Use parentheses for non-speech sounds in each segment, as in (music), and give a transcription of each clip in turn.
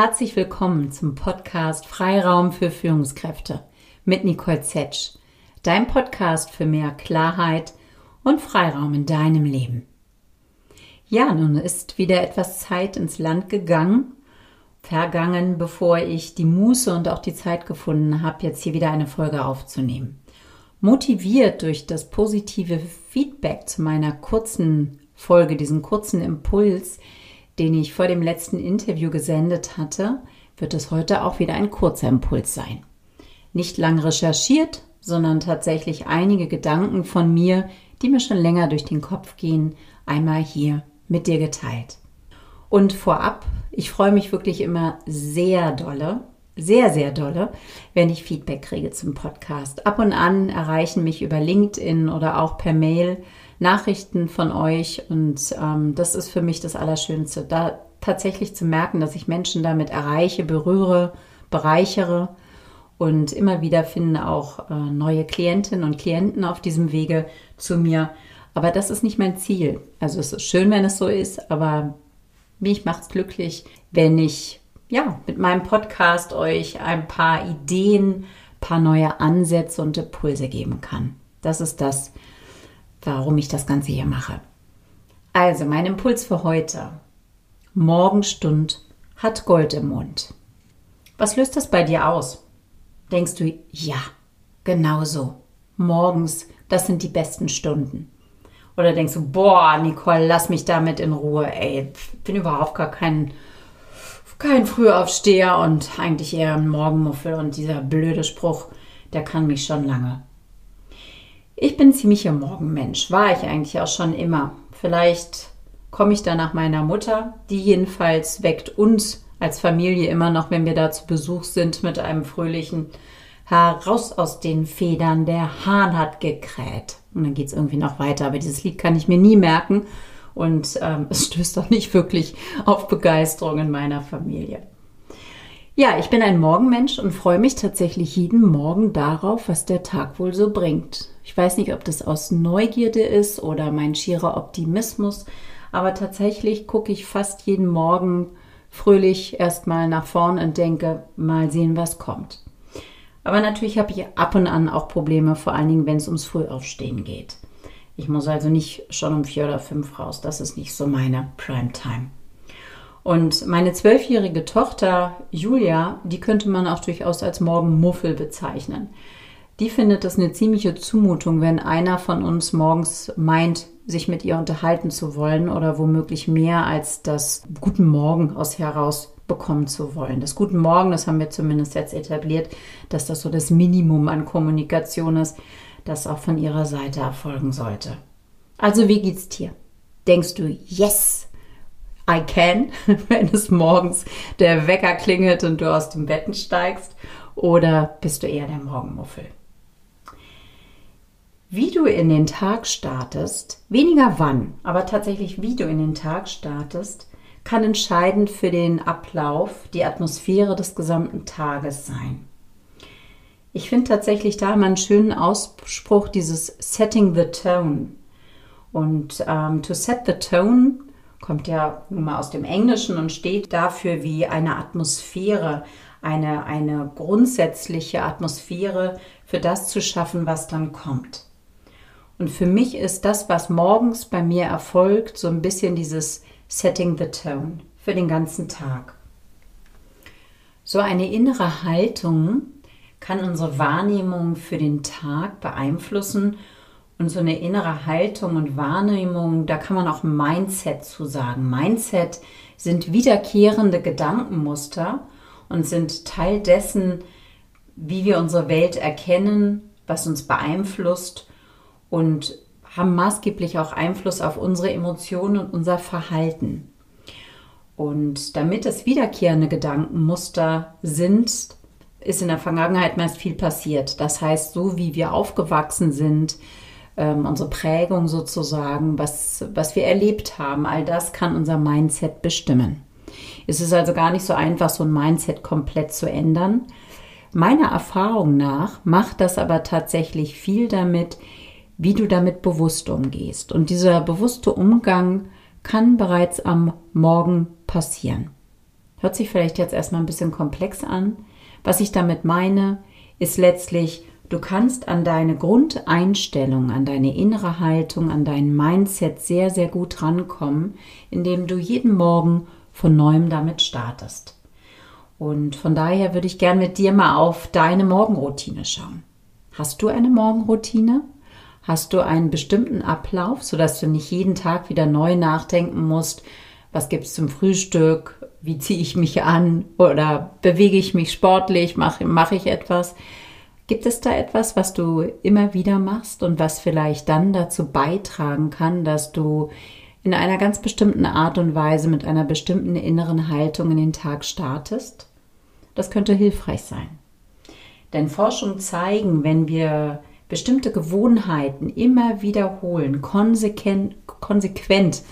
herzlich willkommen zum Podcast Freiraum für Führungskräfte mit Nicole Zetsch, dein Podcast für mehr Klarheit und Freiraum in deinem Leben. Ja, nun ist wieder etwas Zeit ins Land gegangen, vergangen, bevor ich die Muße und auch die Zeit gefunden habe, jetzt hier wieder eine Folge aufzunehmen. Motiviert durch das positive Feedback zu meiner kurzen Folge, diesen kurzen Impuls, den ich vor dem letzten Interview gesendet hatte, wird es heute auch wieder ein kurzer Impuls sein. Nicht lang recherchiert, sondern tatsächlich einige Gedanken von mir, die mir schon länger durch den Kopf gehen, einmal hier mit dir geteilt. Und vorab, ich freue mich wirklich immer sehr dolle, sehr, sehr dolle, wenn ich Feedback kriege zum Podcast. Ab und an erreichen mich über LinkedIn oder auch per Mail Nachrichten von euch und ähm, das ist für mich das Allerschönste, da tatsächlich zu merken, dass ich Menschen damit erreiche, berühre, bereichere und immer wieder finden auch äh, neue Klientinnen und Klienten auf diesem Wege zu mir. Aber das ist nicht mein Ziel. Also es ist schön, wenn es so ist, aber mich macht es glücklich, wenn ich ja mit meinem Podcast euch ein paar Ideen, paar neue Ansätze und Impulse geben kann. Das ist das, warum ich das Ganze hier mache. Also, mein Impuls für heute. Morgenstund hat Gold im Mund. Was löst das bei dir aus? Denkst du, ja, genau so. Morgens, das sind die besten Stunden. Oder denkst du, boah, Nicole, lass mich damit in Ruhe. Ey, bin überhaupt gar kein, kein Frühaufsteher und eigentlich eher ein Morgenmuffel. Und dieser blöde Spruch, der kann mich schon lange. Ich bin ziemlicher Morgenmensch, war ich eigentlich auch schon immer. Vielleicht komme ich da nach meiner Mutter, die jedenfalls weckt uns als Familie immer noch, wenn wir da zu Besuch sind, mit einem fröhlichen Heraus aus den Federn, der Hahn hat gekräht. Und dann geht es irgendwie noch weiter, aber dieses Lied kann ich mir nie merken und ähm, es stößt auch nicht wirklich auf Begeisterung in meiner Familie. Ja, ich bin ein Morgenmensch und freue mich tatsächlich jeden Morgen darauf, was der Tag wohl so bringt. Ich weiß nicht, ob das aus Neugierde ist oder mein schierer Optimismus, aber tatsächlich gucke ich fast jeden Morgen fröhlich erstmal nach vorn und denke, mal sehen, was kommt. Aber natürlich habe ich ab und an auch Probleme, vor allen Dingen, wenn es ums Frühaufstehen geht. Ich muss also nicht schon um vier oder fünf raus. Das ist nicht so meine Primetime. Und meine zwölfjährige Tochter Julia, die könnte man auch durchaus als Morgenmuffel bezeichnen die findet das eine ziemliche Zumutung, wenn einer von uns morgens meint, sich mit ihr unterhalten zu wollen oder womöglich mehr als das Guten Morgen aus heraus bekommen zu wollen. Das Guten Morgen, das haben wir zumindest jetzt etabliert, dass das so das Minimum an Kommunikation ist, das auch von ihrer Seite erfolgen sollte. Also wie geht's dir? Denkst du, yes, I can, (laughs) wenn es morgens der Wecker klingelt und du aus dem Betten steigst? Oder bist du eher der Morgenmuffel? Wie du in den Tag startest, weniger wann, aber tatsächlich wie du in den Tag startest, kann entscheidend für den Ablauf, die Atmosphäre des gesamten Tages sein. Ich finde tatsächlich da mal einen schönen Ausspruch, dieses Setting the Tone. Und ähm, to set the tone kommt ja nun mal aus dem Englischen und steht dafür wie eine Atmosphäre, eine, eine grundsätzliche Atmosphäre für das zu schaffen, was dann kommt. Und für mich ist das, was morgens bei mir erfolgt, so ein bisschen dieses Setting the Tone für den ganzen Tag. So eine innere Haltung kann unsere Wahrnehmung für den Tag beeinflussen. Und so eine innere Haltung und Wahrnehmung, da kann man auch Mindset zu sagen. Mindset sind wiederkehrende Gedankenmuster und sind Teil dessen, wie wir unsere Welt erkennen, was uns beeinflusst und haben maßgeblich auch Einfluss auf unsere Emotionen und unser Verhalten. Und damit es wiederkehrende Gedankenmuster sind, ist in der Vergangenheit meist viel passiert. Das heißt, so wie wir aufgewachsen sind, ähm, unsere Prägung sozusagen, was, was wir erlebt haben, all das kann unser Mindset bestimmen. Es ist also gar nicht so einfach, so ein Mindset komplett zu ändern. Meiner Erfahrung nach macht das aber tatsächlich viel damit, wie du damit bewusst umgehst. Und dieser bewusste Umgang kann bereits am Morgen passieren. Hört sich vielleicht jetzt erstmal ein bisschen komplex an. Was ich damit meine, ist letztlich, du kannst an deine Grundeinstellung, an deine innere Haltung, an dein Mindset sehr, sehr gut rankommen, indem du jeden Morgen von neuem damit startest. Und von daher würde ich gern mit dir mal auf deine Morgenroutine schauen. Hast du eine Morgenroutine? Hast du einen bestimmten Ablauf, sodass du nicht jeden Tag wieder neu nachdenken musst, was gibt es zum Frühstück, wie ziehe ich mich an oder bewege ich mich sportlich, mache mach ich etwas? Gibt es da etwas, was du immer wieder machst und was vielleicht dann dazu beitragen kann, dass du in einer ganz bestimmten Art und Weise mit einer bestimmten inneren Haltung in den Tag startest? Das könnte hilfreich sein. Denn Forschungen zeigen, wenn wir bestimmte Gewohnheiten immer wiederholen, konsequent, konsequent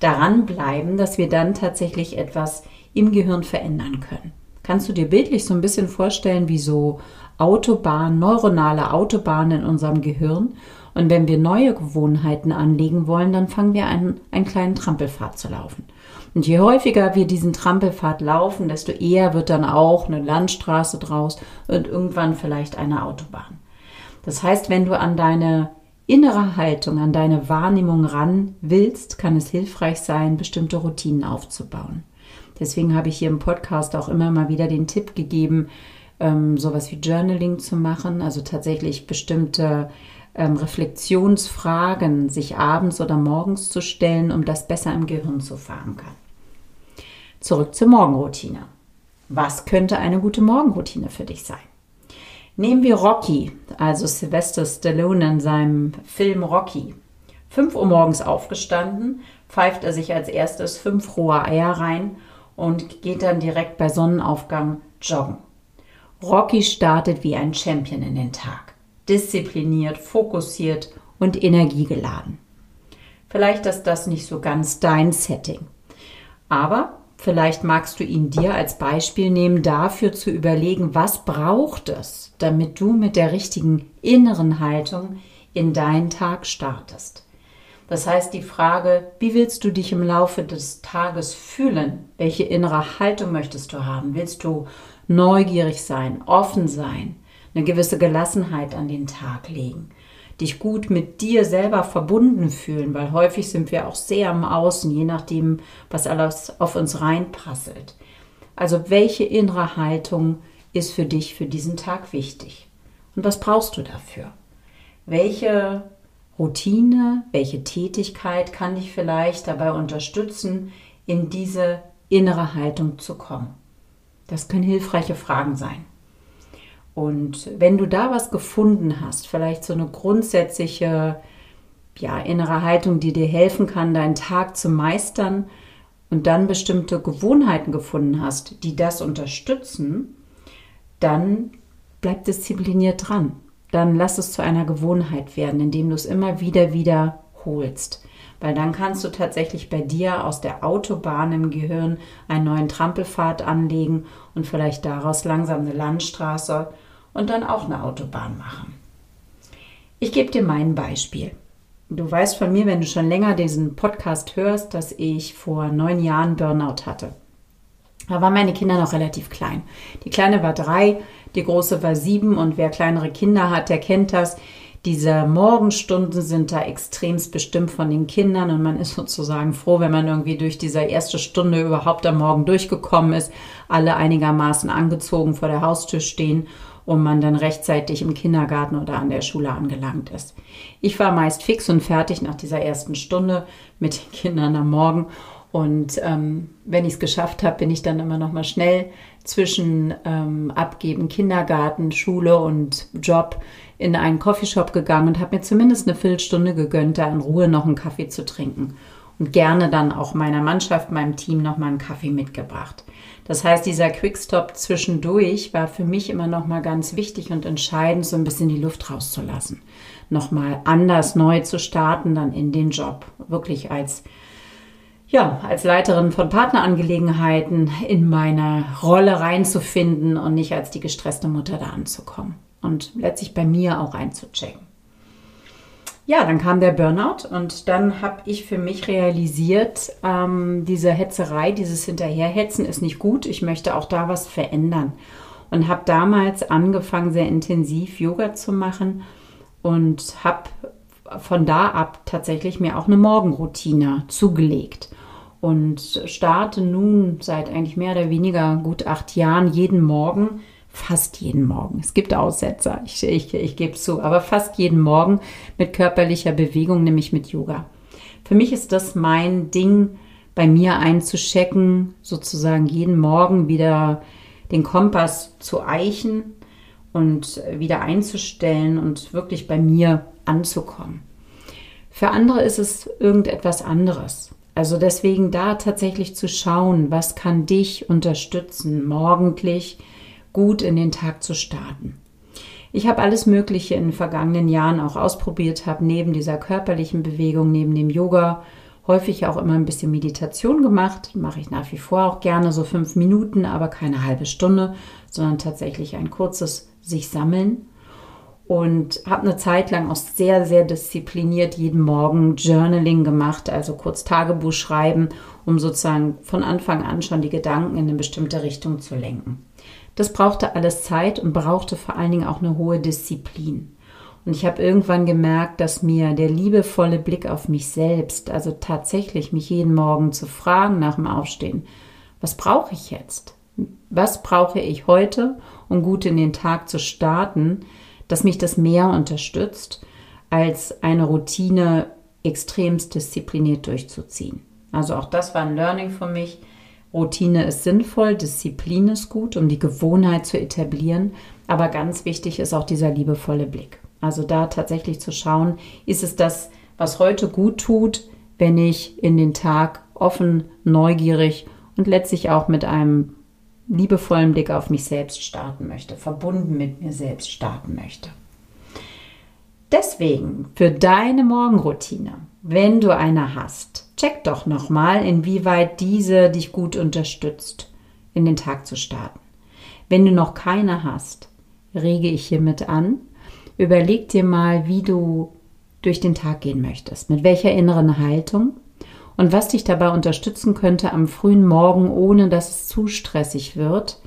daran bleiben, dass wir dann tatsächlich etwas im Gehirn verändern können. Kannst du dir bildlich so ein bisschen vorstellen, wie so Autobahnen, neuronale Autobahnen in unserem Gehirn? Und wenn wir neue Gewohnheiten anlegen wollen, dann fangen wir an, einen kleinen Trampelpfad zu laufen. Und je häufiger wir diesen Trampelpfad laufen, desto eher wird dann auch eine Landstraße draus und irgendwann vielleicht eine Autobahn. Das heißt, wenn du an deine innere Haltung, an deine Wahrnehmung ran willst, kann es hilfreich sein, bestimmte Routinen aufzubauen. Deswegen habe ich hier im Podcast auch immer mal wieder den Tipp gegeben, ähm, sowas wie Journaling zu machen, also tatsächlich bestimmte ähm, Reflexionsfragen sich abends oder morgens zu stellen, um das besser im Gehirn zu verankern. Zurück zur Morgenroutine. Was könnte eine gute Morgenroutine für dich sein? Nehmen wir Rocky, also Sylvester Stallone in seinem Film Rocky. 5 Uhr morgens aufgestanden, pfeift er sich als erstes fünf rohe Eier rein und geht dann direkt bei Sonnenaufgang joggen. Rocky startet wie ein Champion in den Tag. Diszipliniert, fokussiert und energiegeladen. Vielleicht ist das nicht so ganz dein Setting. Aber vielleicht magst du ihn dir als Beispiel nehmen, dafür zu überlegen, was braucht es, damit du mit der richtigen inneren Haltung in deinen Tag startest. Das heißt, die Frage, wie willst du dich im Laufe des Tages fühlen? Welche innere Haltung möchtest du haben? Willst du neugierig sein, offen sein, eine gewisse Gelassenheit an den Tag legen? Dich gut mit dir selber verbunden fühlen, weil häufig sind wir auch sehr am Außen, je nachdem, was alles auf uns reinprasselt. Also welche innere Haltung ist für dich für diesen Tag wichtig? Und was brauchst du dafür? Welche Routine, welche Tätigkeit kann dich vielleicht dabei unterstützen, in diese innere Haltung zu kommen? Das können hilfreiche Fragen sein. Und wenn du da was gefunden hast, vielleicht so eine grundsätzliche ja, innere Haltung, die dir helfen kann, deinen Tag zu meistern und dann bestimmte Gewohnheiten gefunden hast, die das unterstützen, dann bleib diszipliniert dran dann lass es zu einer Gewohnheit werden, indem du es immer wieder wiederholst. Weil dann kannst du tatsächlich bei dir aus der Autobahn im Gehirn einen neuen Trampelpfad anlegen und vielleicht daraus langsam eine Landstraße und dann auch eine Autobahn machen. Ich gebe dir mein Beispiel. Du weißt von mir, wenn du schon länger diesen Podcast hörst, dass ich vor neun Jahren Burnout hatte. Da waren meine Kinder noch relativ klein. Die Kleine war drei, die Große war sieben und wer kleinere Kinder hat, der kennt das. Diese Morgenstunden sind da extremst bestimmt von den Kindern und man ist sozusagen froh, wenn man irgendwie durch diese erste Stunde überhaupt am Morgen durchgekommen ist, alle einigermaßen angezogen vor der Haustür stehen und man dann rechtzeitig im Kindergarten oder an der Schule angelangt ist. Ich war meist fix und fertig nach dieser ersten Stunde mit den Kindern am Morgen und ähm, wenn ich es geschafft habe, bin ich dann immer noch mal schnell zwischen ähm, Abgeben, Kindergarten, Schule und Job in einen Coffeeshop gegangen und habe mir zumindest eine Viertelstunde gegönnt, da in Ruhe noch einen Kaffee zu trinken. Und gerne dann auch meiner Mannschaft, meinem Team noch mal einen Kaffee mitgebracht. Das heißt, dieser Quickstop zwischendurch war für mich immer noch mal ganz wichtig und entscheidend, so ein bisschen die Luft rauszulassen. Noch mal anders neu zu starten, dann in den Job. Wirklich als ja, als Leiterin von Partnerangelegenheiten in meine Rolle reinzufinden und nicht als die gestresste Mutter da anzukommen und letztlich bei mir auch einzuchecken. Ja, dann kam der Burnout und dann habe ich für mich realisiert, ähm, diese Hetzerei, dieses Hinterherhetzen ist nicht gut. Ich möchte auch da was verändern und habe damals angefangen, sehr intensiv Yoga zu machen und habe von da ab tatsächlich mir auch eine Morgenroutine zugelegt und starte nun seit eigentlich mehr oder weniger gut acht Jahren jeden Morgen fast jeden Morgen. Es gibt Aussetzer, ich, ich, ich gebe zu, aber fast jeden Morgen mit körperlicher Bewegung, nämlich mit Yoga. Für mich ist das mein Ding, bei mir einzuschecken, sozusagen jeden Morgen wieder den Kompass zu eichen und wieder einzustellen und wirklich bei mir anzukommen. Für andere ist es irgendetwas anderes. Also deswegen da tatsächlich zu schauen, was kann dich unterstützen, morgendlich gut in den Tag zu starten. Ich habe alles Mögliche in den vergangenen Jahren auch ausprobiert, habe neben dieser körperlichen Bewegung, neben dem Yoga häufig auch immer ein bisschen Meditation gemacht. Mache ich nach wie vor auch gerne so fünf Minuten, aber keine halbe Stunde, sondern tatsächlich ein kurzes sich sammeln. Und habe eine Zeit lang auch sehr, sehr diszipliniert jeden Morgen Journaling gemacht, also kurz Tagebuch schreiben, um sozusagen von Anfang an schon die Gedanken in eine bestimmte Richtung zu lenken. Das brauchte alles Zeit und brauchte vor allen Dingen auch eine hohe Disziplin. Und ich habe irgendwann gemerkt, dass mir der liebevolle Blick auf mich selbst, also tatsächlich mich jeden Morgen zu fragen nach dem Aufstehen, was brauche ich jetzt? Was brauche ich heute, um gut in den Tag zu starten, dass mich das mehr unterstützt, als eine Routine extremst diszipliniert durchzuziehen. Also auch das war ein Learning für mich, Routine ist sinnvoll, Disziplin ist gut, um die Gewohnheit zu etablieren. Aber ganz wichtig ist auch dieser liebevolle Blick. Also da tatsächlich zu schauen, ist es das, was heute gut tut, wenn ich in den Tag offen, neugierig und letztlich auch mit einem liebevollen Blick auf mich selbst starten möchte, verbunden mit mir selbst starten möchte. Deswegen für deine Morgenroutine, wenn du eine hast, check doch nochmal, inwieweit diese dich gut unterstützt, in den Tag zu starten. Wenn du noch keine hast, rege ich hiermit an. Überleg dir mal, wie du durch den Tag gehen möchtest, mit welcher inneren Haltung und was dich dabei unterstützen könnte am frühen Morgen, ohne dass es zu stressig wird,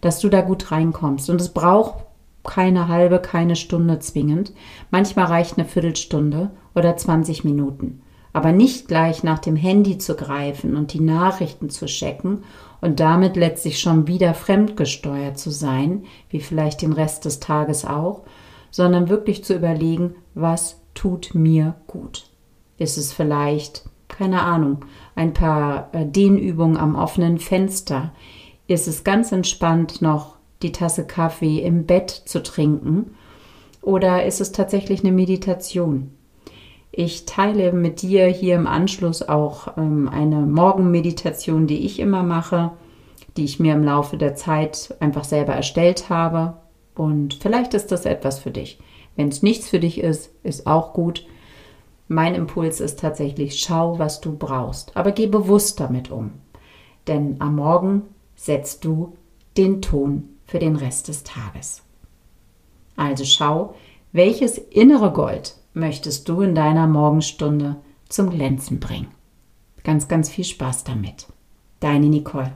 dass du da gut reinkommst. Und es braucht keine halbe, keine Stunde zwingend. Manchmal reicht eine Viertelstunde oder 20 Minuten aber nicht gleich nach dem Handy zu greifen und die Nachrichten zu checken und damit letztlich schon wieder fremdgesteuert zu sein, wie vielleicht den Rest des Tages auch, sondern wirklich zu überlegen, was tut mir gut. Ist es vielleicht, keine Ahnung, ein paar äh, Dehnübungen am offenen Fenster? Ist es ganz entspannt noch die Tasse Kaffee im Bett zu trinken? Oder ist es tatsächlich eine Meditation? Ich teile mit dir hier im Anschluss auch ähm, eine Morgenmeditation, die ich immer mache, die ich mir im Laufe der Zeit einfach selber erstellt habe. Und vielleicht ist das etwas für dich. Wenn es nichts für dich ist, ist auch gut. Mein Impuls ist tatsächlich, schau, was du brauchst, aber geh bewusst damit um. Denn am Morgen setzt du den Ton für den Rest des Tages. Also schau, welches innere Gold möchtest du in deiner Morgenstunde zum Glänzen bringen. Ganz, ganz viel Spaß damit. Deine Nicole.